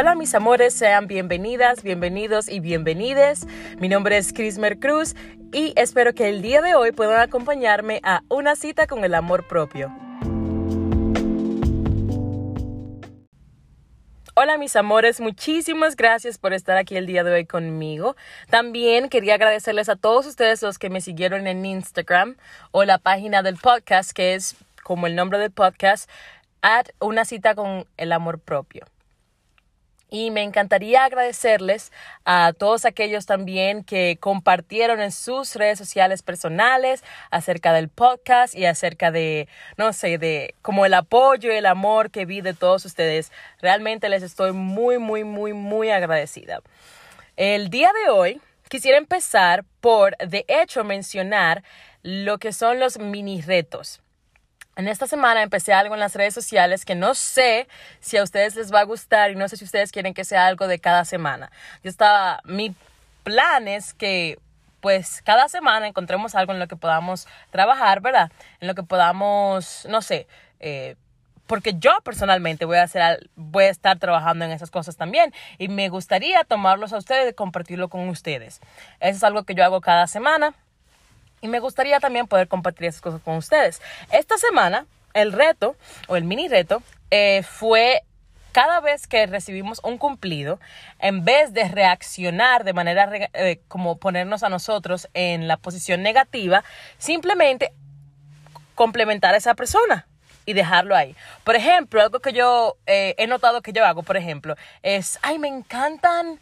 Hola mis amores, sean bienvenidas, bienvenidos y bienvenides. Mi nombre es Crismer Cruz y espero que el día de hoy puedan acompañarme a una cita con el amor propio. Hola mis amores, muchísimas gracias por estar aquí el día de hoy conmigo. También quería agradecerles a todos ustedes los que me siguieron en Instagram o la página del podcast que es como el nombre del podcast, at una cita con el amor propio. Y me encantaría agradecerles a todos aquellos también que compartieron en sus redes sociales personales acerca del podcast y acerca de, no sé, de como el apoyo y el amor que vi de todos ustedes. Realmente les estoy muy, muy, muy, muy agradecida. El día de hoy quisiera empezar por, de hecho, mencionar lo que son los mini retos. En esta semana empecé algo en las redes sociales que no sé si a ustedes les va a gustar y no sé si ustedes quieren que sea algo de cada semana. Yo estaba, mi plan es que pues cada semana encontremos algo en lo que podamos trabajar, ¿verdad? En lo que podamos, no sé, eh, porque yo personalmente voy a hacer, voy a estar trabajando en esas cosas también y me gustaría tomarlos a ustedes y compartirlo con ustedes. Eso es algo que yo hago cada semana. Y me gustaría también poder compartir esas cosas con ustedes. Esta semana, el reto o el mini reto eh, fue cada vez que recibimos un cumplido, en vez de reaccionar de manera eh, como ponernos a nosotros en la posición negativa, simplemente complementar a esa persona y dejarlo ahí. Por ejemplo, algo que yo eh, he notado que yo hago, por ejemplo, es, ay, me encantan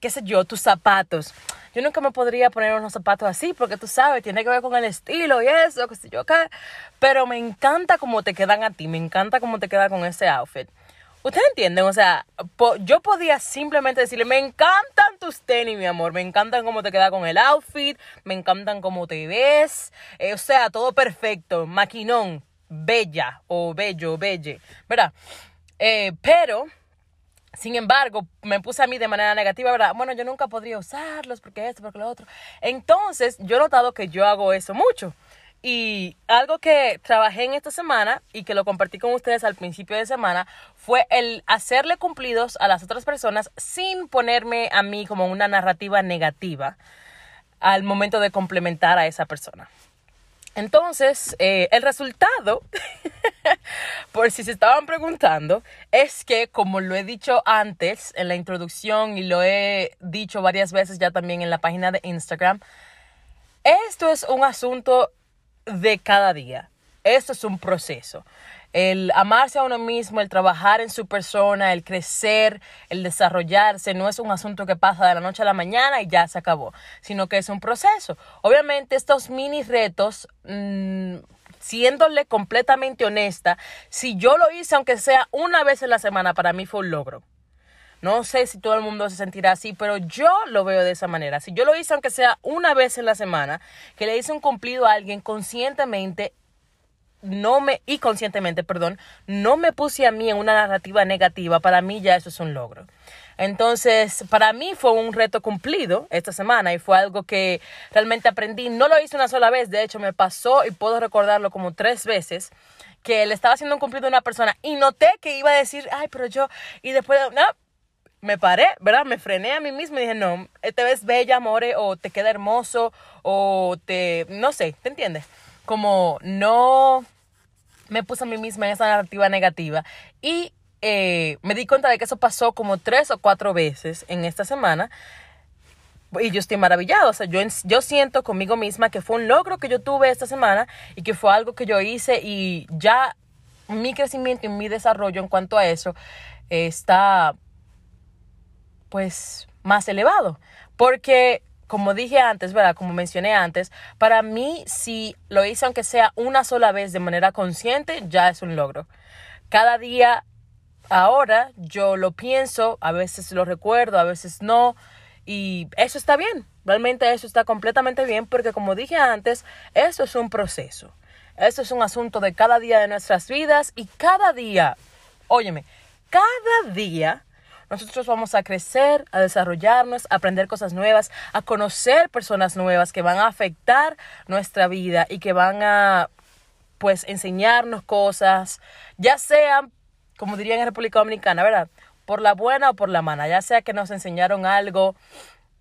qué sé yo, tus zapatos. Yo nunca me podría poner unos zapatos así porque tú sabes, tiene que ver con el estilo y eso, qué sé yo acá. Pero me encanta cómo te quedan a ti, me encanta cómo te queda con ese outfit. ¿Ustedes entienden? O sea, yo podía simplemente decirle, me encantan tus tenis, mi amor, me encantan cómo te queda con el outfit, me encantan cómo te ves, eh, o sea, todo perfecto, maquinón, bella o bello, belle, ¿verdad? Eh, pero sin embargo, me puse a mí de manera negativa, ¿verdad? Bueno, yo nunca podría usarlos porque esto, porque lo otro. Entonces, yo he notado que yo hago eso mucho. Y algo que trabajé en esta semana y que lo compartí con ustedes al principio de semana fue el hacerle cumplidos a las otras personas sin ponerme a mí como una narrativa negativa al momento de complementar a esa persona. Entonces, eh, el resultado, por si se estaban preguntando, es que como lo he dicho antes en la introducción y lo he dicho varias veces ya también en la página de Instagram, esto es un asunto de cada día. Esto es un proceso el amarse a uno mismo, el trabajar en su persona, el crecer, el desarrollarse, no es un asunto que pasa de la noche a la mañana y ya se acabó, sino que es un proceso. Obviamente estos mini retos, mm, siéndole completamente honesta, si yo lo hice aunque sea una vez en la semana, para mí fue un logro. No sé si todo el mundo se sentirá así, pero yo lo veo de esa manera. Si yo lo hice aunque sea una vez en la semana, que le hice un cumplido a alguien conscientemente, no me, y conscientemente, perdón, no me puse a mí en una narrativa negativa, para mí ya eso es un logro. Entonces, para mí fue un reto cumplido esta semana y fue algo que realmente aprendí. No lo hice una sola vez, de hecho me pasó y puedo recordarlo como tres veces que le estaba haciendo un cumplido a una persona y noté que iba a decir, ay, pero yo, y después, no, me paré, ¿verdad? Me frené a mí misma y dije, no, te ves bella, amore, o te queda hermoso, o te, no sé, ¿te entiendes? Como no me puse a mí misma en esa narrativa negativa y eh, me di cuenta de que eso pasó como tres o cuatro veces en esta semana y yo estoy maravillado, o sea, yo, yo siento conmigo misma que fue un logro que yo tuve esta semana y que fue algo que yo hice y ya mi crecimiento y mi desarrollo en cuanto a eso está pues más elevado. Porque como dije antes, ¿verdad? Como mencioné antes, para mí si lo hice aunque sea una sola vez de manera consciente, ya es un logro. Cada día, ahora, yo lo pienso, a veces lo recuerdo, a veces no, y eso está bien. Realmente eso está completamente bien porque como dije antes, eso es un proceso. Eso es un asunto de cada día de nuestras vidas y cada día, óyeme, cada día nosotros vamos a crecer, a desarrollarnos, a aprender cosas nuevas, a conocer personas nuevas que van a afectar nuestra vida y que van a, pues, enseñarnos cosas, ya sean, como dirían en República Dominicana, ¿verdad? por la buena o por la mala, ya sea que nos enseñaron algo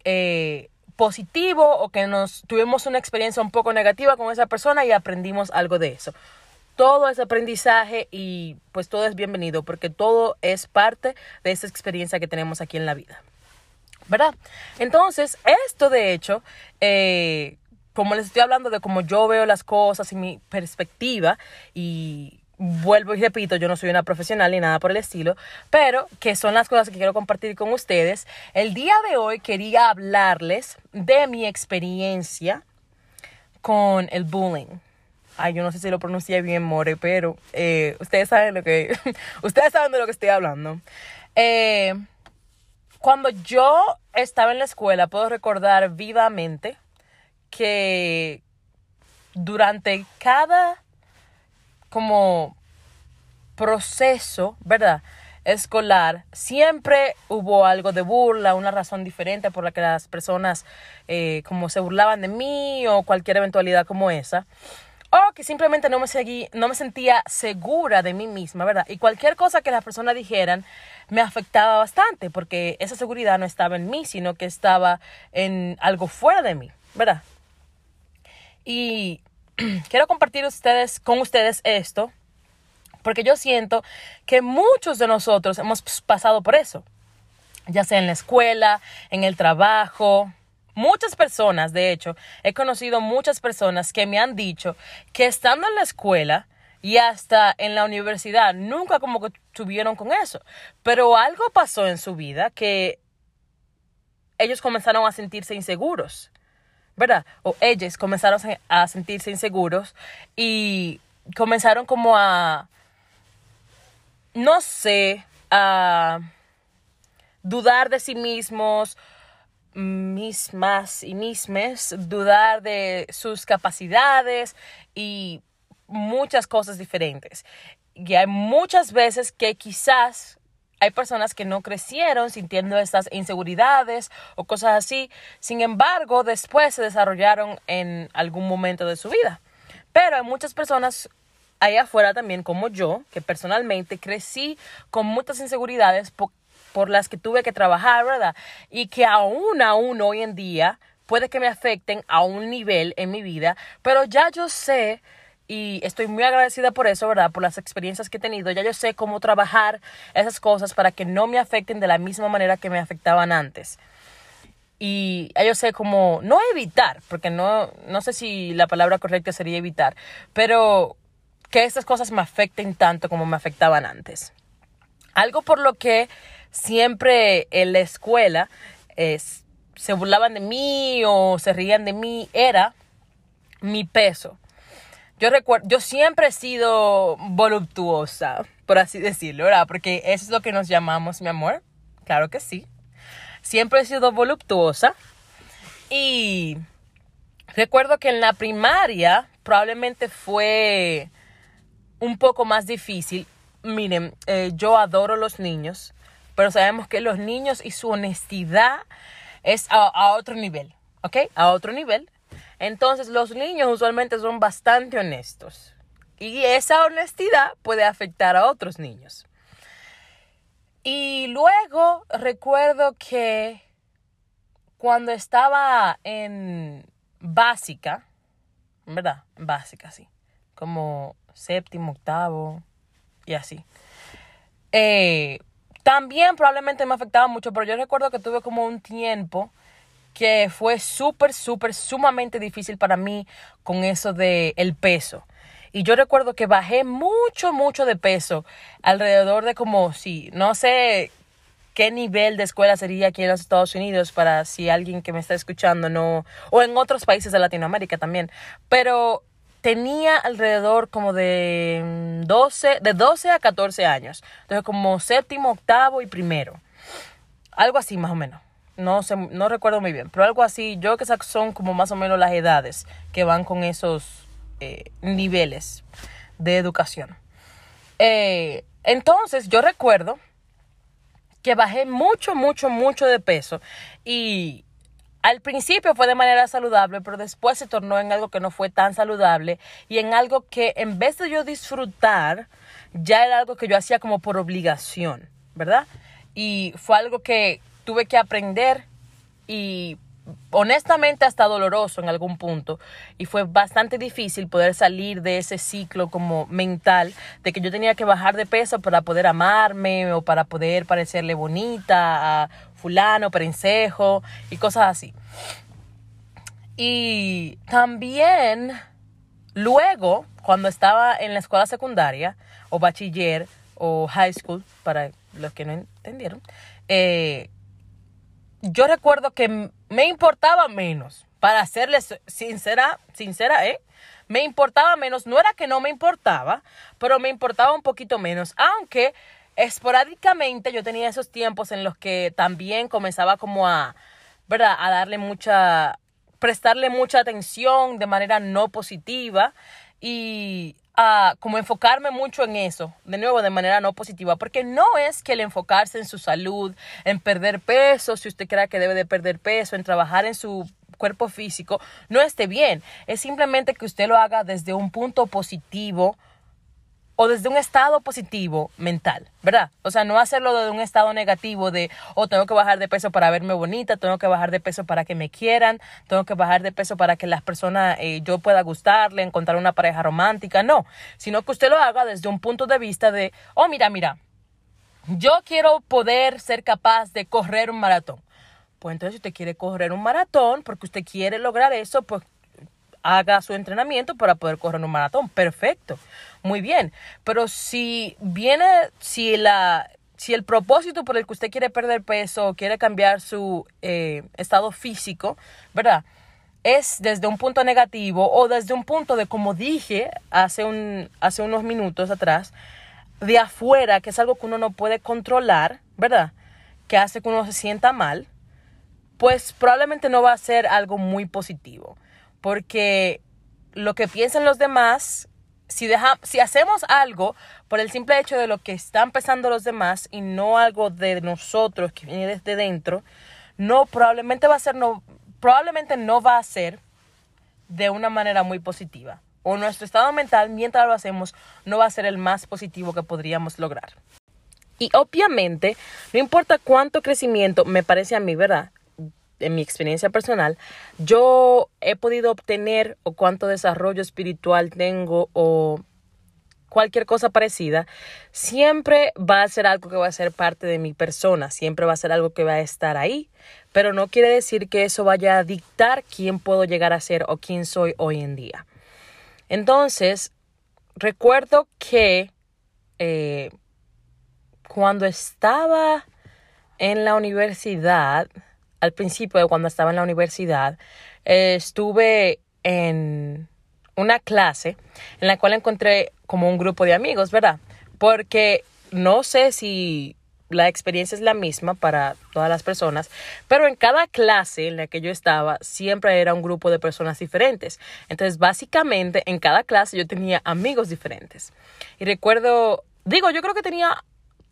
eh, positivo o que nos tuvimos una experiencia un poco negativa con esa persona y aprendimos algo de eso. Todo es aprendizaje y pues todo es bienvenido porque todo es parte de esa experiencia que tenemos aquí en la vida. ¿Verdad? Entonces, esto de hecho, eh, como les estoy hablando de cómo yo veo las cosas y mi perspectiva y vuelvo y repito, yo no soy una profesional ni nada por el estilo, pero que son las cosas que quiero compartir con ustedes. El día de hoy quería hablarles de mi experiencia con el bullying. Ay, yo no sé si lo pronuncié bien, More, pero eh, ustedes saben lo que ustedes saben de lo que estoy hablando. Eh, cuando yo estaba en la escuela, puedo recordar vivamente que durante cada como proceso, ¿verdad? escolar, siempre hubo algo de burla, una razón diferente por la que las personas eh, como se burlaban de mí o cualquier eventualidad como esa. O que simplemente no me, seguí, no me sentía segura de mí misma, ¿verdad? Y cualquier cosa que las personas dijeran me afectaba bastante porque esa seguridad no estaba en mí, sino que estaba en algo fuera de mí, ¿verdad? Y quiero compartir ustedes, con ustedes esto, porque yo siento que muchos de nosotros hemos pasado por eso, ya sea en la escuela, en el trabajo. Muchas personas, de hecho, he conocido muchas personas que me han dicho que estando en la escuela y hasta en la universidad nunca como que tuvieron con eso, pero algo pasó en su vida que ellos comenzaron a sentirse inseguros. ¿verdad? O ellos comenzaron a sentirse inseguros y comenzaron como a, no sé, a dudar de sí mismos, mismas y mismes, dudar de sus capacidades y muchas cosas diferentes. Y hay muchas veces que quizás hay personas que no crecieron sintiendo estas inseguridades o cosas así. Sin embargo, después se desarrollaron en algún momento de su vida. Pero hay muchas personas allá afuera también como yo, que personalmente crecí con muchas inseguridades por, las que tuve que trabajar, ¿verdad? Y que aún, aún hoy en día puede que me afecten a un nivel en mi vida, pero ya yo sé y estoy muy agradecida por eso, ¿verdad? Por las experiencias que he tenido. Ya yo sé cómo trabajar esas cosas para que no me afecten de la misma manera que me afectaban antes. Y yo sé cómo, no evitar, porque no, no sé si la palabra correcta sería evitar, pero que estas cosas me afecten tanto como me afectaban antes. Algo por lo que siempre en la escuela es, se burlaban de mí o se reían de mí era mi peso. Yo recuerdo, yo siempre he sido voluptuosa, por así decirlo, ¿verdad? Porque eso es lo que nos llamamos, mi amor. Claro que sí. Siempre he sido voluptuosa. Y recuerdo que en la primaria probablemente fue un poco más difícil. Miren, eh, yo adoro los niños, pero sabemos que los niños y su honestidad es a, otro nivel, ¿ok? A otro nivel. Entonces los niños usualmente son bastante honestos y esa honestidad puede afectar a otros niños. Y luego recuerdo que cuando estaba en básica, ¿verdad? Básica, sí. Como séptimo, octavo y así. Eh, también probablemente me afectaba mucho, pero yo recuerdo que tuve como un tiempo que fue súper, súper, sumamente difícil para mí con eso de el peso. Y yo recuerdo que bajé mucho, mucho de peso, alrededor de como, si, no sé qué nivel de escuela sería aquí en los Estados Unidos para si alguien que me está escuchando no, o en otros países de Latinoamérica también, pero tenía alrededor como de 12, de 12 a 14 años, entonces como séptimo, octavo y primero, algo así más o menos. No no recuerdo muy bien, pero algo así, yo creo que son como más o menos las edades que van con esos eh, niveles de educación. Eh, entonces, yo recuerdo que bajé mucho, mucho, mucho de peso y al principio fue de manera saludable, pero después se tornó en algo que no fue tan saludable y en algo que en vez de yo disfrutar, ya era algo que yo hacía como por obligación, ¿verdad? Y fue algo que tuve que aprender y honestamente hasta doloroso en algún punto y fue bastante difícil poder salir de ese ciclo como mental de que yo tenía que bajar de peso para poder amarme o para poder parecerle bonita a fulano, prensejo y cosas así. Y también luego, cuando estaba en la escuela secundaria o bachiller o high school, para los que no entendieron, eh, yo recuerdo que me importaba menos, para serles sincera, sincera, ¿eh? Me importaba menos, no era que no me importaba, pero me importaba un poquito menos, aunque esporádicamente yo tenía esos tiempos en los que también comenzaba como a, ¿verdad? A darle mucha, prestarle mucha atención de manera no positiva y a como enfocarme mucho en eso, de nuevo de manera no positiva, porque no es que el enfocarse en su salud, en perder peso, si usted crea que debe de perder peso, en trabajar en su cuerpo físico, no esté bien, es simplemente que usted lo haga desde un punto positivo, o desde un estado positivo mental, ¿verdad? O sea, no hacerlo desde un estado negativo de, oh, tengo que bajar de peso para verme bonita, tengo que bajar de peso para que me quieran, tengo que bajar de peso para que las personas, eh, yo pueda gustarle, encontrar una pareja romántica, no, sino que usted lo haga desde un punto de vista de, oh, mira, mira, yo quiero poder ser capaz de correr un maratón. Pues entonces, si usted quiere correr un maratón, porque usted quiere lograr eso, pues haga su entrenamiento para poder correr un maratón. Perfecto, muy bien. Pero si viene, si la, si el propósito por el que usted quiere perder peso, quiere cambiar su eh, estado físico, ¿verdad? Es desde un punto negativo o desde un punto de, como dije hace, un, hace unos minutos atrás, de afuera, que es algo que uno no puede controlar, ¿verdad? Que hace que uno se sienta mal, pues probablemente no va a ser algo muy positivo porque lo que piensan los demás, si, si hacemos algo por el simple hecho de lo que están pensando los demás y no algo de nosotros que viene desde dentro, no probablemente va a ser no probablemente no va a ser de una manera muy positiva o nuestro estado mental mientras lo hacemos no va a ser el más positivo que podríamos lograr. Y obviamente, no importa cuánto crecimiento me parece a mí, ¿verdad? En mi experiencia personal, yo he podido obtener o cuánto desarrollo espiritual tengo o cualquier cosa parecida, siempre va a ser algo que va a ser parte de mi persona, siempre va a ser algo que va a estar ahí, pero no quiere decir que eso vaya a dictar quién puedo llegar a ser o quién soy hoy en día. Entonces, recuerdo que eh, cuando estaba en la universidad, al principio de cuando estaba en la universidad, estuve en una clase en la cual encontré como un grupo de amigos, ¿verdad? Porque no sé si la experiencia es la misma para todas las personas, pero en cada clase en la que yo estaba siempre era un grupo de personas diferentes. Entonces, básicamente, en cada clase yo tenía amigos diferentes. Y recuerdo, digo, yo creo que tenía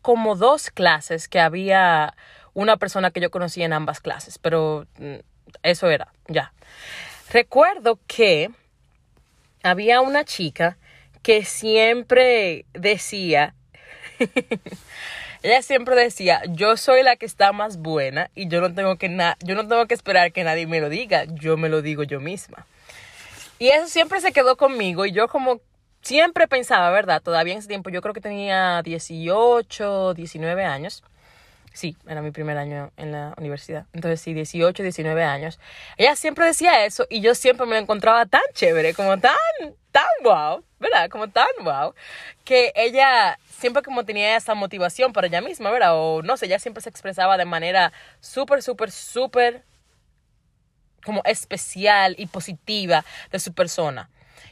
como dos clases que había una persona que yo conocía en ambas clases, pero mm, eso era, ya. Recuerdo que había una chica que siempre decía, ella siempre decía, yo soy la que está más buena y yo no tengo que yo no tengo que esperar que nadie me lo diga, yo me lo digo yo misma. Y eso siempre se quedó conmigo y yo como siempre pensaba, ¿verdad? Todavía en ese tiempo yo creo que tenía 18, 19 años. Sí, era mi primer año en la universidad. Entonces, sí, 18, 19 años. Ella siempre decía eso y yo siempre me lo encontraba tan chévere, como tan, tan wow, ¿verdad? Como tan wow, que ella siempre como tenía esa motivación para ella misma, ¿verdad? O no sé, ella siempre se expresaba de manera súper, súper, súper como especial y positiva de su persona.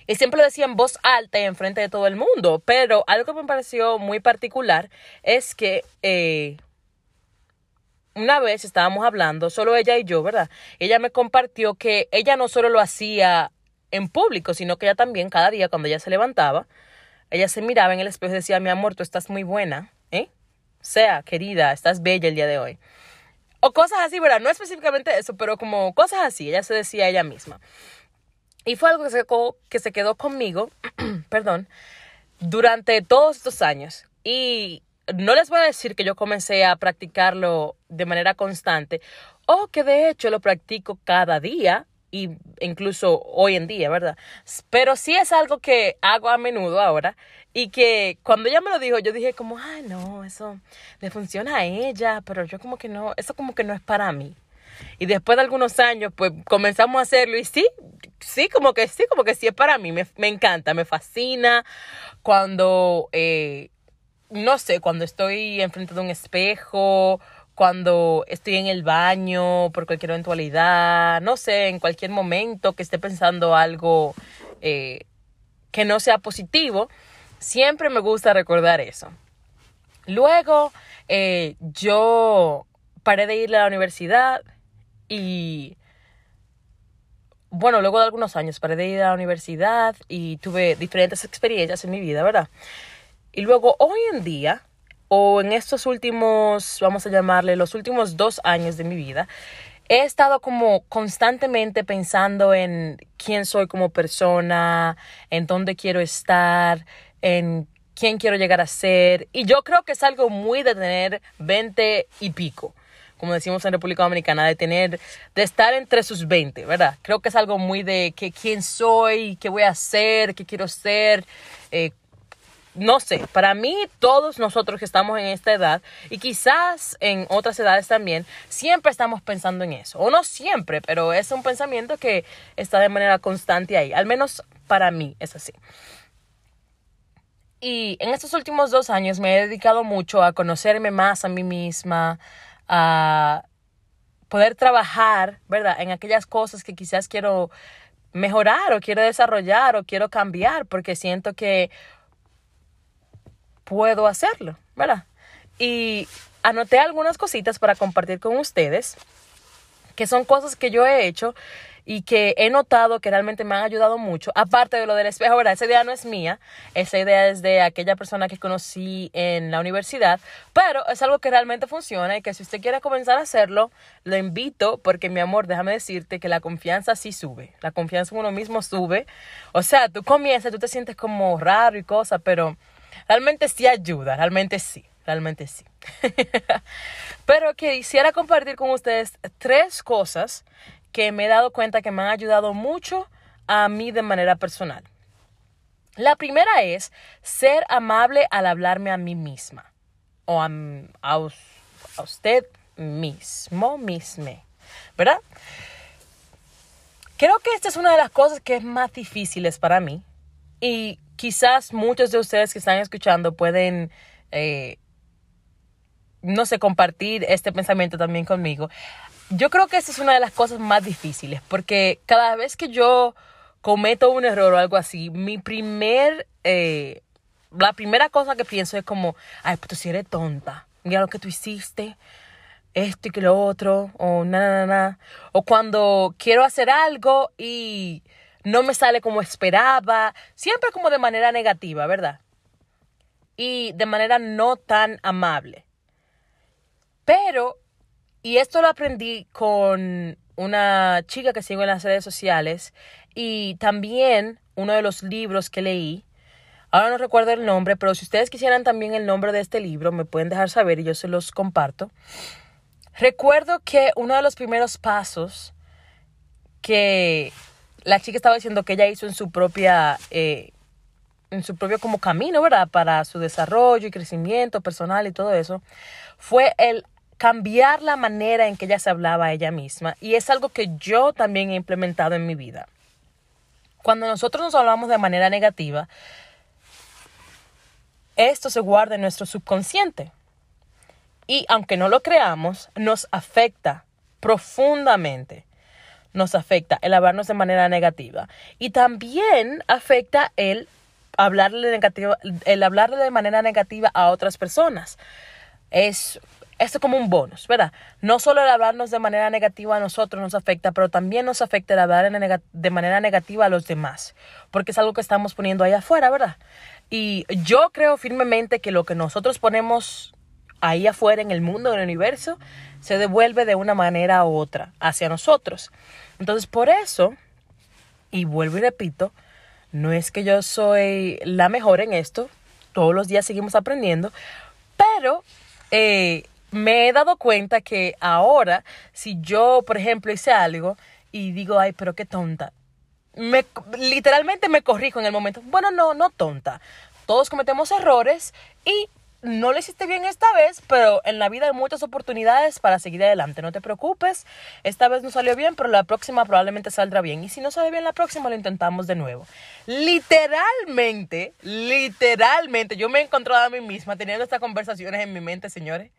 Y siempre lo decía en voz alta y enfrente de todo el mundo. Pero algo que me pareció muy particular es que eh, una vez estábamos hablando, solo ella y yo, ¿verdad? Ella me compartió que ella no solo lo hacía en público, sino que ella también cada día cuando ella se levantaba, ella se miraba en el espejo y decía, mi amor, tú estás muy buena, ¿eh? Sea, querida, estás bella el día de hoy. O cosas así, ¿verdad? No específicamente eso, pero como cosas así, ella se decía ella misma. Y fue algo que se, que se quedó conmigo, perdón, durante todos estos años. Y no les voy a decir que yo comencé a practicarlo de manera constante o que de hecho lo practico cada día y incluso hoy en día, ¿verdad? Pero sí es algo que hago a menudo ahora y que cuando ella me lo dijo, yo dije como, ah, no, eso le funciona a ella, pero yo como que no, eso como que no es para mí. Y después de algunos años, pues comenzamos a hacerlo y sí, sí, como que sí, como que sí es para mí, me, me encanta, me fascina cuando, eh, no sé, cuando estoy enfrente de un espejo cuando estoy en el baño por cualquier eventualidad, no sé, en cualquier momento que esté pensando algo eh, que no sea positivo, siempre me gusta recordar eso. Luego, eh, yo paré de ir a la universidad y, bueno, luego de algunos años paré de ir a la universidad y tuve diferentes experiencias en mi vida, ¿verdad? Y luego, hoy en día, o en estos últimos, vamos a llamarle, los últimos dos años de mi vida, he estado como constantemente pensando en quién soy como persona, en dónde quiero estar, en quién quiero llegar a ser. Y yo creo que es algo muy de tener 20 y pico, como decimos en República Dominicana, de tener, de estar entre sus 20, ¿verdad? Creo que es algo muy de que quién soy, qué voy a hacer, qué quiero ser, eh, no sé, para mí todos nosotros que estamos en esta edad y quizás en otras edades también, siempre estamos pensando en eso. O no siempre, pero es un pensamiento que está de manera constante ahí. Al menos para mí es así. Y en estos últimos dos años me he dedicado mucho a conocerme más a mí misma, a poder trabajar, ¿verdad? En aquellas cosas que quizás quiero mejorar o quiero desarrollar o quiero cambiar porque siento que puedo hacerlo, ¿verdad? Y anoté algunas cositas para compartir con ustedes, que son cosas que yo he hecho y que he notado que realmente me han ayudado mucho. Aparte de lo del espejo, ¿verdad? Esa idea no es mía, esa idea es de aquella persona que conocí en la universidad, pero es algo que realmente funciona y que si usted quiere comenzar a hacerlo, lo invito porque mi amor, déjame decirte que la confianza sí sube, la confianza en uno mismo sube. O sea, tú comienzas, tú te sientes como raro y cosas, pero Realmente sí ayuda, realmente sí, realmente sí. Pero quisiera compartir con ustedes tres cosas que me he dado cuenta que me han ayudado mucho a mí de manera personal. La primera es ser amable al hablarme a mí misma o a, a, usted mismo, misme, ¿verdad? Creo que esta es una de las cosas que es más difíciles para mí y quizás muchos de ustedes que están escuchando pueden, eh, no sé, compartir este pensamiento también conmigo. Yo creo que esa es una de las cosas más difíciles, porque cada vez que yo cometo un error o algo así, mi primer, eh, la primera cosa que pienso es como, ay, pues tú si eres tonta, mira lo que tú hiciste, esto y que lo otro, o nada, nada, O cuando quiero hacer algo y no me sale como esperaba, siempre como de manera negativa, ¿verdad? Y de manera no tan amable. Pero, y esto lo aprendí con una chica que sigo en las redes sociales y también uno de los libros que leí. Ahora no recuerdo el nombre, pero si ustedes quisieran también el nombre de este libro, me pueden dejar saber y yo se los comparto. Recuerdo que uno de los primeros pasos que la chica estaba diciendo que ella hizo en su propia, eh, en su propio como camino, ¿verdad? Para su desarrollo y crecimiento personal y todo eso, fue el cambiar la manera en que ella se hablaba a ella misma. Y es algo que yo también he implementado en mi vida. Cuando nosotros nos hablamos de manera negativa, esto se guarda en nuestro subconsciente. Y aunque no lo creamos, nos afecta profundamente nos afecta el hablarnos de manera negativa y también afecta el hablarle, negativo, el hablarle de manera negativa a otras personas. Es esto como un bonus, ¿verdad? No solo el hablarnos de manera negativa a nosotros nos afecta, pero también nos afecta el hablar de manera negativa a los demás, porque es algo que estamos poniendo ahí afuera, ¿verdad? Y yo creo firmemente que lo que nosotros ponemos ahí afuera en el mundo, en el universo, se devuelve de una manera u otra hacia nosotros. Entonces, por eso, y vuelvo y repito, no es que yo soy la mejor en esto, todos los días seguimos aprendiendo, Pero eh, me he dado cuenta que ahora, si yo, por ejemplo, hice algo y digo, ay, pero qué tonta, me, literalmente me corrijo en el momento. Bueno, no, no tonta. Todos cometemos errores y no lo hiciste bien esta vez, pero en la vida hay muchas oportunidades para seguir adelante. No te preocupes, esta vez no salió bien, pero la próxima probablemente saldrá bien. Y si no sale bien la próxima, lo intentamos de nuevo. Literalmente, literalmente, yo me he encontrado a mí misma teniendo estas conversaciones en mi mente, señores.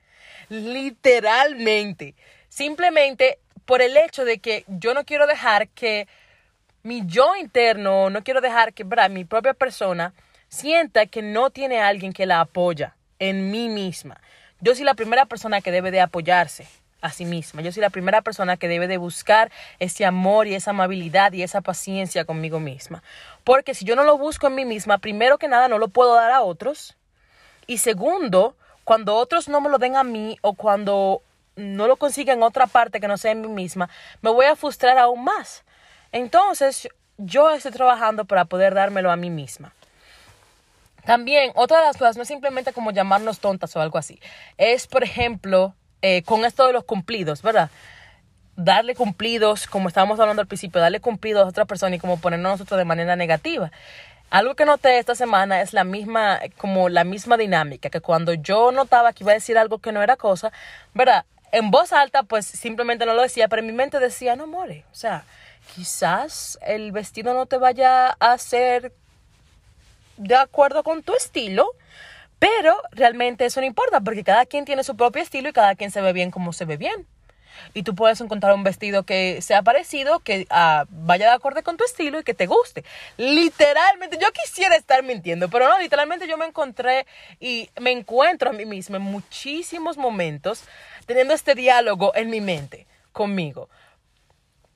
Literalmente. Simplemente por el hecho de que yo no quiero dejar que mi yo interno, no quiero dejar que mi propia persona sienta que no tiene alguien que la apoya en mí misma. Yo soy la primera persona que debe de apoyarse a sí misma. Yo soy la primera persona que debe de buscar ese amor y esa amabilidad y esa paciencia conmigo misma. Porque si yo no lo busco en mí misma, primero que nada no lo puedo dar a otros. Y segundo, cuando otros no me lo den a mí o cuando no lo consiguen en otra parte que no sea en mí misma, me voy a frustrar aún más. Entonces, yo estoy trabajando para poder dármelo a mí misma. También, otra de las cosas no es simplemente como llamarnos tontas o algo así. Es, por ejemplo, eh, con esto de los cumplidos, ¿verdad? Darle cumplidos, como estábamos hablando al principio, darle cumplidos a otra persona y como ponernos nosotros de manera negativa. Algo que noté esta semana es la misma, como la misma dinámica, que cuando yo notaba que iba a decir algo que no era cosa, ¿verdad? En voz alta, pues simplemente no lo decía, pero en mi mente decía, no more, o sea, quizás el vestido no te vaya a hacer de acuerdo con tu estilo, pero realmente eso no importa porque cada quien tiene su propio estilo y cada quien se ve bien como se ve bien. Y tú puedes encontrar un vestido que sea parecido, que ah, vaya de acuerdo con tu estilo y que te guste. Literalmente, yo quisiera estar mintiendo, pero no, literalmente yo me encontré y me encuentro a mí misma en muchísimos momentos teniendo este diálogo en mi mente conmigo.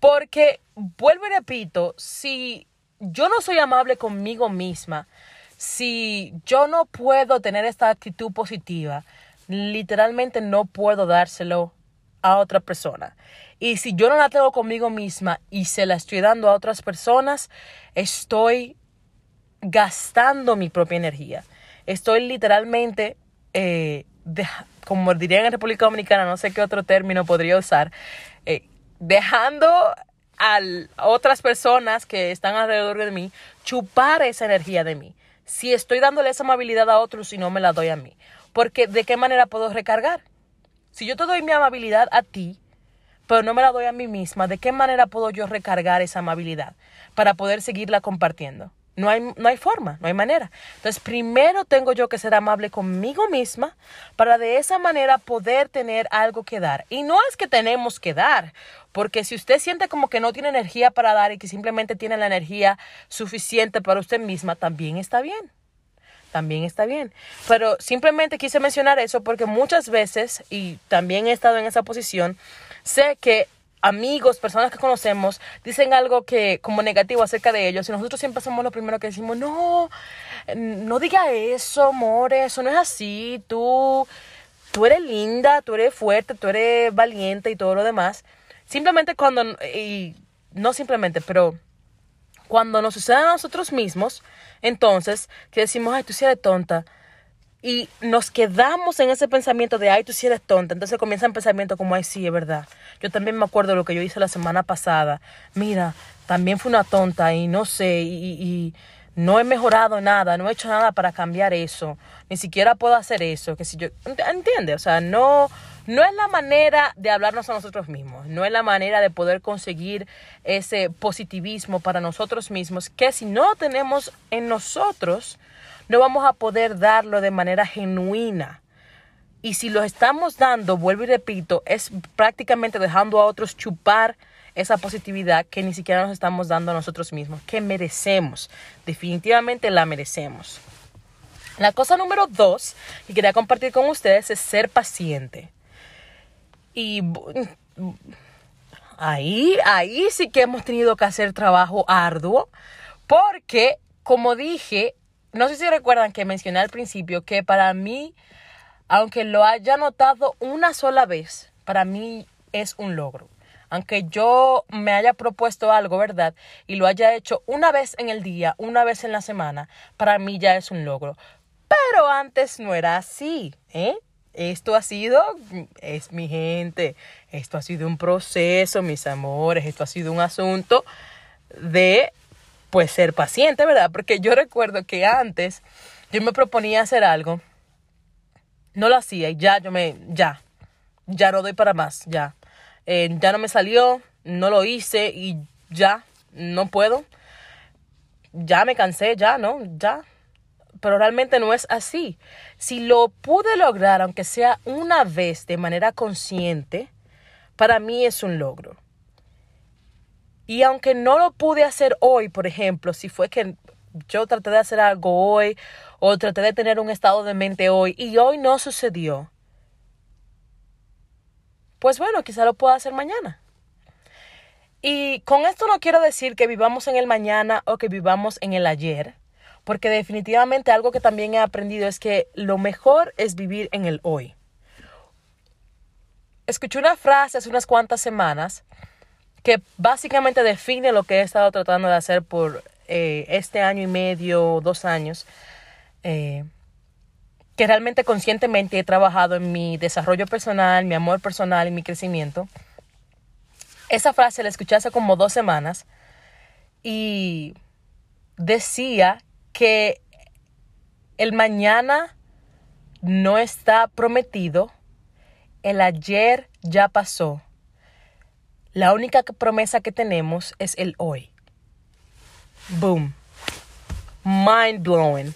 Porque, vuelvo y repito, si yo no soy amable conmigo misma, si yo no puedo tener esta actitud positiva, literalmente no puedo dárselo a otra persona. Y si yo no la tengo conmigo misma y se la estoy dando a otras personas, estoy gastando mi propia energía. Estoy literalmente, eh, como dirían en República Dominicana, no sé qué otro término podría usar, eh, dejando a otras personas que están alrededor de mí chupar esa energía de mí. Si estoy dándole esa amabilidad a otros y no me la doy a mí. Porque ¿de qué manera puedo recargar? Si yo te doy mi amabilidad a ti, pero no me la doy a mí misma, ¿de qué manera puedo yo recargar esa amabilidad para poder seguirla compartiendo? No hay, no hay forma, no hay manera. Entonces, primero tengo yo que ser amable conmigo misma para de esa manera poder tener algo que dar. Y no es que tenemos que dar, porque si usted siente como que no tiene energía para dar y que simplemente tiene la energía suficiente para usted misma, también está bien. También está bien. Pero simplemente quise mencionar eso porque muchas veces, y también he estado en esa posición, sé que amigos, personas que conocemos, dicen algo que como negativo acerca de ellos y nosotros siempre somos lo primero que decimos, no, no diga eso, amor, eso no es así, tú, tú eres linda, tú eres fuerte, tú eres valiente y todo lo demás. Simplemente cuando, y no simplemente, pero cuando nos sucede a nosotros mismos, entonces, que decimos, ay, tú sí eres tonta, y nos quedamos en ese pensamiento de, ay, tú sí eres tonta. Entonces comienza el pensamiento como, ay, sí, es verdad. Yo también me acuerdo de lo que yo hice la semana pasada. Mira, también fui una tonta y no sé, y, no he mejorado nada, no he hecho nada para cambiar eso. Ni siquiera puedo hacer eso. Que si yo, ¿entiende? O sea, no, no es la manera de hablarnos a nosotros mismos. No es la manera de poder conseguir ese positivismo para nosotros mismos. Que si no tenemos en nosotros, no vamos a poder darlo de manera genuina. Y si lo estamos dando, vuelvo y repito, es prácticamente dejando a otros chupar esa positividad que ni siquiera nos estamos dando a nosotros mismos, que merecemos. Definitivamente la merecemos. La cosa número dos que quería compartir con ustedes es ser paciente. Y ahí, ahí sí que hemos tenido que hacer trabajo arduo, porque, como dije, no sé si recuerdan que mencioné al principio que para mí, aunque lo haya notado una sola vez, para mí es un logro. Aunque yo me haya propuesto algo, ¿verdad? Y lo haya hecho una vez en el día, una vez en la semana, para mí ya es un logro. Pero antes no era así, ¿eh? esto ha sido, es mi gente, esto ha sido un proceso, mis amores, esto ha sido un asunto de, pues, ser paciente, ¿verdad? Porque yo recuerdo que antes yo me proponía hacer algo, no lo hacía y ya yo me, ya, ya no doy para más, ya. Eh, ya no me salió, no lo hice y ya, no puedo. Ya me cansé, ya, ¿no? Ya. Pero realmente no es así. Si lo pude lograr, aunque sea una vez de manera consciente, para mí es un logro. Y aunque no lo pude hacer hoy, por ejemplo, si fue que yo traté de hacer algo hoy o traté de tener un estado de mente hoy y hoy no sucedió, pues bueno, quizá lo pueda hacer mañana. Y con esto no quiero decir que vivamos en el mañana o que vivamos en el ayer, porque definitivamente algo que también he aprendido es que lo mejor es vivir en el hoy. Escuché una frase hace unas cuantas semanas que básicamente define lo que he estado tratando de hacer por eh, este año y medio, dos años, eh, que realmente conscientemente he trabajado en mi desarrollo personal, mi amor personal y mi crecimiento. Esa frase la escuché hace como dos semanas y decía que el mañana no está prometido, el ayer ya pasó. La única promesa que tenemos es el hoy. Boom. Mind blowing.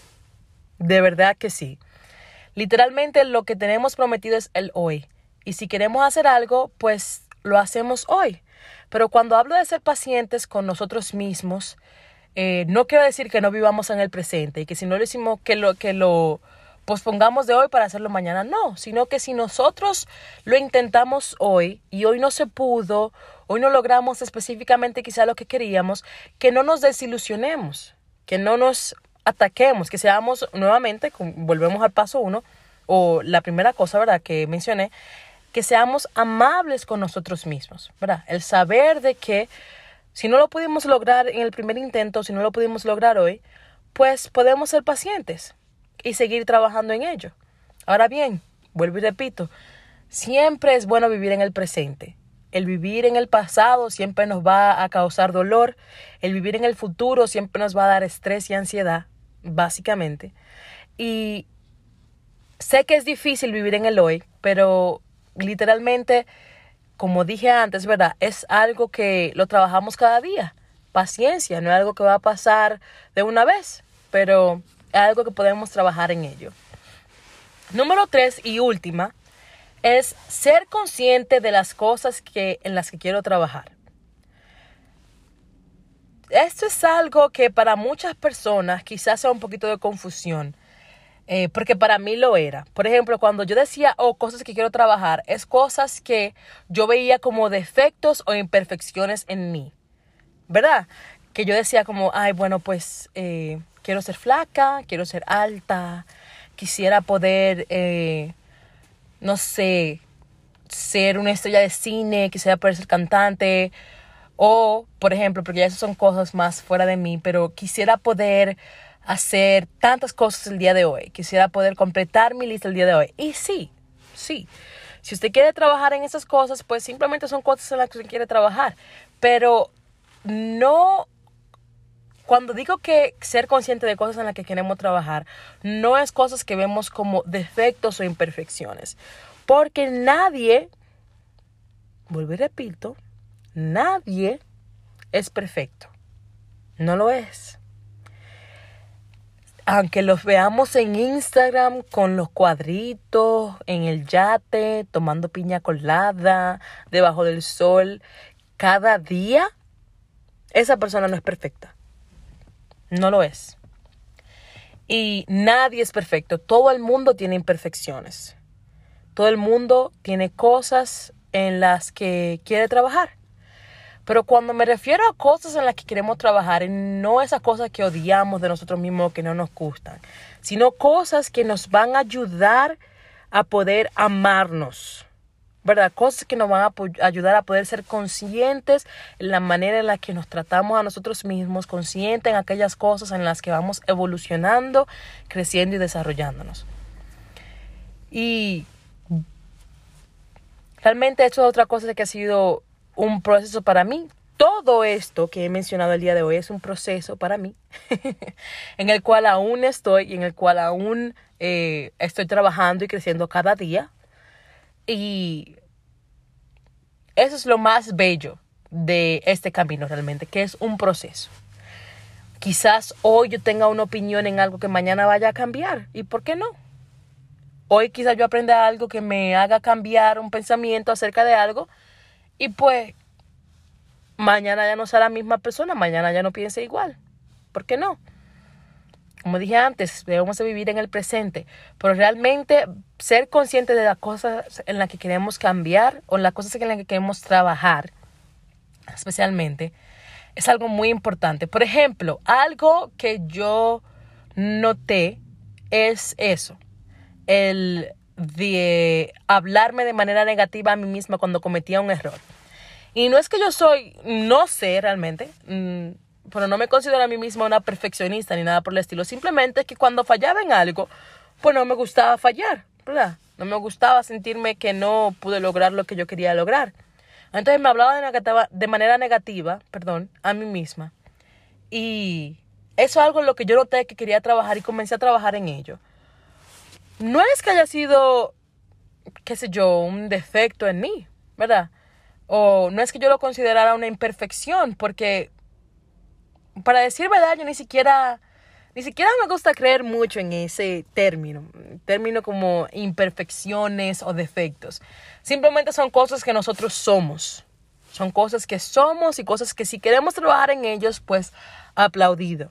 De verdad que sí. Literalmente lo que tenemos prometido es el hoy. Y si queremos hacer algo, pues lo hacemos hoy. Pero cuando hablo de ser pacientes con nosotros mismos, eh, no quiero decir que no vivamos en el presente y que si no lo hicimos, que lo, que lo pospongamos de hoy para hacerlo mañana. No, sino que si nosotros lo intentamos hoy y hoy no se pudo, hoy no logramos específicamente quizá lo que queríamos, que no nos desilusionemos, que no nos ataquemos, que seamos nuevamente, volvemos al paso uno, o la primera cosa, ¿verdad?, que mencioné, que seamos amables con nosotros mismos, ¿verdad? El saber de que si no lo pudimos lograr en el primer intento, si no lo pudimos lograr hoy, pues podemos ser pacientes y seguir trabajando en ello. Ahora bien, vuelvo y repito, siempre es bueno vivir en el presente. El vivir en el pasado siempre nos va a causar dolor. El vivir en el futuro siempre nos va a dar estrés y ansiedad, básicamente. Y sé que es difícil vivir en el hoy, pero literalmente, como dije antes, ¿verdad? Es algo que lo trabajamos cada día. Paciencia, no es algo que va a pasar de una vez, pero es algo que podemos trabajar en ello. Número tres y última es ser consciente de las cosas que, en las que quiero trabajar. Esto es algo que para muchas personas quizás sea un poquito de confusión, eh, porque para mí lo era. Por ejemplo, cuando yo decía, oh, cosas que quiero trabajar, es cosas que yo veía como defectos o imperfecciones en mí, ¿verdad? Que yo decía como, ay, bueno, pues eh, quiero ser flaca, quiero ser alta, quisiera poder... Eh, no sé, ser una estrella de cine, quisiera poder ser cantante, o, por ejemplo, porque ya esas son cosas más fuera de mí, pero quisiera poder hacer tantas cosas el día de hoy, quisiera poder completar mi lista el día de hoy. Y sí, sí. Si usted quiere trabajar en esas cosas, pues simplemente son cosas en las que usted quiere trabajar. Pero no cuando digo que ser consciente de cosas en las que queremos trabajar, no es cosas que vemos como defectos o imperfecciones. Porque nadie, vuelvo y repito, nadie es perfecto. No lo es. Aunque los veamos en Instagram con los cuadritos, en el yate, tomando piña colada, debajo del sol, cada día, esa persona no es perfecta. No lo es. Y nadie es perfecto. Todo el mundo tiene imperfecciones. Todo el mundo tiene cosas en las que quiere trabajar. Pero cuando me refiero a cosas en las que queremos trabajar, no esas cosas que odiamos de nosotros mismos que no nos gustan, sino cosas que nos van a ayudar a poder amarnos. ¿Verdad? Cosas que nos van a ayudar a poder ser conscientes en la manera en la que nos tratamos a nosotros mismos, conscientes en aquellas cosas en las que vamos evolucionando, creciendo y desarrollándonos. Y realmente esto es otra cosa que ha sido un proceso para mí. Todo esto que he mencionado el día de hoy es un proceso para mí, en el cual aún estoy y en el cual aún eh, estoy trabajando y creciendo cada día. Y eso es lo más bello de este camino realmente, que es un proceso. Quizás hoy yo tenga una opinión en algo que mañana vaya a cambiar. ¿Y por qué no? Hoy quizás yo aprenda algo que me haga cambiar un pensamiento acerca de algo y pues mañana ya no sea la misma persona, mañana ya no piense igual. ¿Por qué no? Como dije antes, debemos vivir en el presente, pero realmente ser conscientes de las cosas en las que queremos cambiar o las cosas en las que queremos trabajar, especialmente, es algo muy importante. Por ejemplo, algo que yo noté es eso, el de hablarme de manera negativa a mí misma cuando cometía un error. Y no es que yo soy, no sé realmente, mm, pero no me considero a mí misma una perfeccionista ni nada por el estilo. Simplemente es que cuando fallaba en algo, pues no me gustaba fallar, ¿verdad? No me gustaba sentirme que no pude lograr lo que yo quería lograr. Entonces me hablaba de, de manera negativa, perdón, a mí misma. Y eso es algo en lo que yo noté que quería trabajar y comencé a trabajar en ello. No es que haya sido, qué sé yo, un defecto en mí, ¿verdad? O no es que yo lo considerara una imperfección, porque para decir verdad, yo ni siquiera, ni siquiera me gusta creer mucho en ese término, término como imperfecciones o defectos. Simplemente son cosas que nosotros somos. Son cosas que somos y cosas que si queremos trabajar en ellos, pues aplaudido.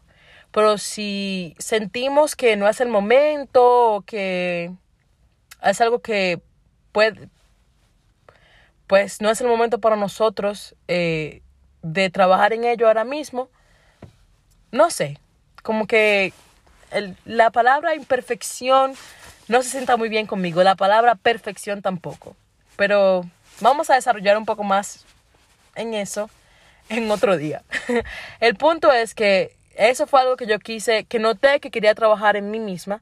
Pero si sentimos que no es el momento o que es algo que puede, pues no es el momento para nosotros eh, de trabajar en ello ahora mismo, no sé, como que la palabra imperfección no se sienta muy bien conmigo, la palabra perfección tampoco, pero vamos a desarrollar un poco más en eso en otro día. El punto es que eso fue algo que yo quise, que noté que quería trabajar en mí misma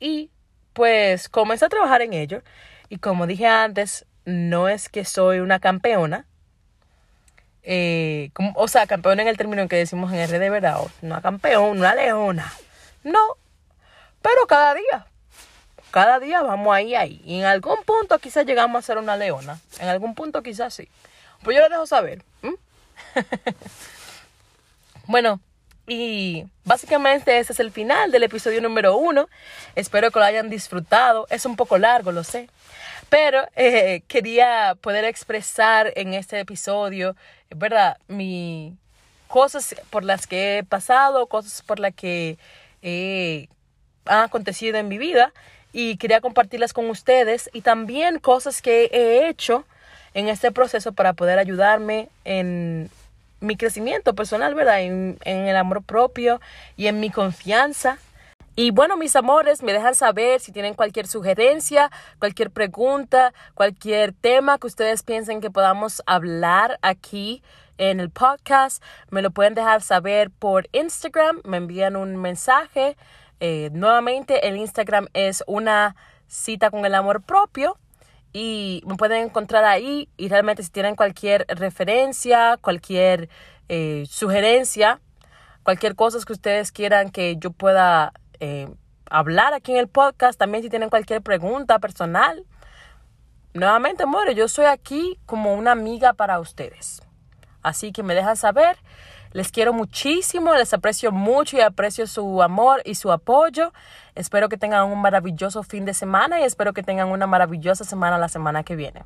y pues comencé a trabajar en ello y como dije antes, no es que soy una campeona, eh, o sea, campeón en el término que decimos en RD, ¿verdad? Una campeón, una leona. No, pero cada día, cada día vamos ahí, ahí. Y en algún punto quizás llegamos a ser una leona. En algún punto quizás sí. Pues yo lo dejo saber. bueno, y básicamente ese es el final del episodio número uno. Espero que lo hayan disfrutado. Es un poco largo, lo sé. Pero eh, quería poder expresar en este episodio, ¿verdad? Mi cosas por las que he pasado, cosas por las que han acontecido en mi vida y quería compartirlas con ustedes y también cosas que he hecho en este proceso para poder ayudarme en mi crecimiento personal, ¿verdad? En el amor propio y en mi confianza y bueno, mis amores, me dejan saber si tienen cualquier sugerencia, cualquier pregunta, cualquier tema que ustedes piensen que podamos hablar aquí en el podcast. Me lo pueden dejar saber por Instagram, me envían un mensaje. Eh, nuevamente, el Instagram es una cita con el amor propio y me pueden encontrar ahí y realmente si tienen cualquier referencia, cualquier eh, sugerencia, cualquier cosa que ustedes quieran que yo pueda eh, hablar aquí en el podcast. También si tienen cualquier pregunta personal. Nuevamente, amores, yo soy aquí como una amiga para ustedes. Así que me dejan saber. Les quiero muchísimo, les aprecio mucho y aprecio su amor y su apoyo. Espero que tengan un maravilloso fin de semana y espero que tengan una maravillosa semana la semana que viene.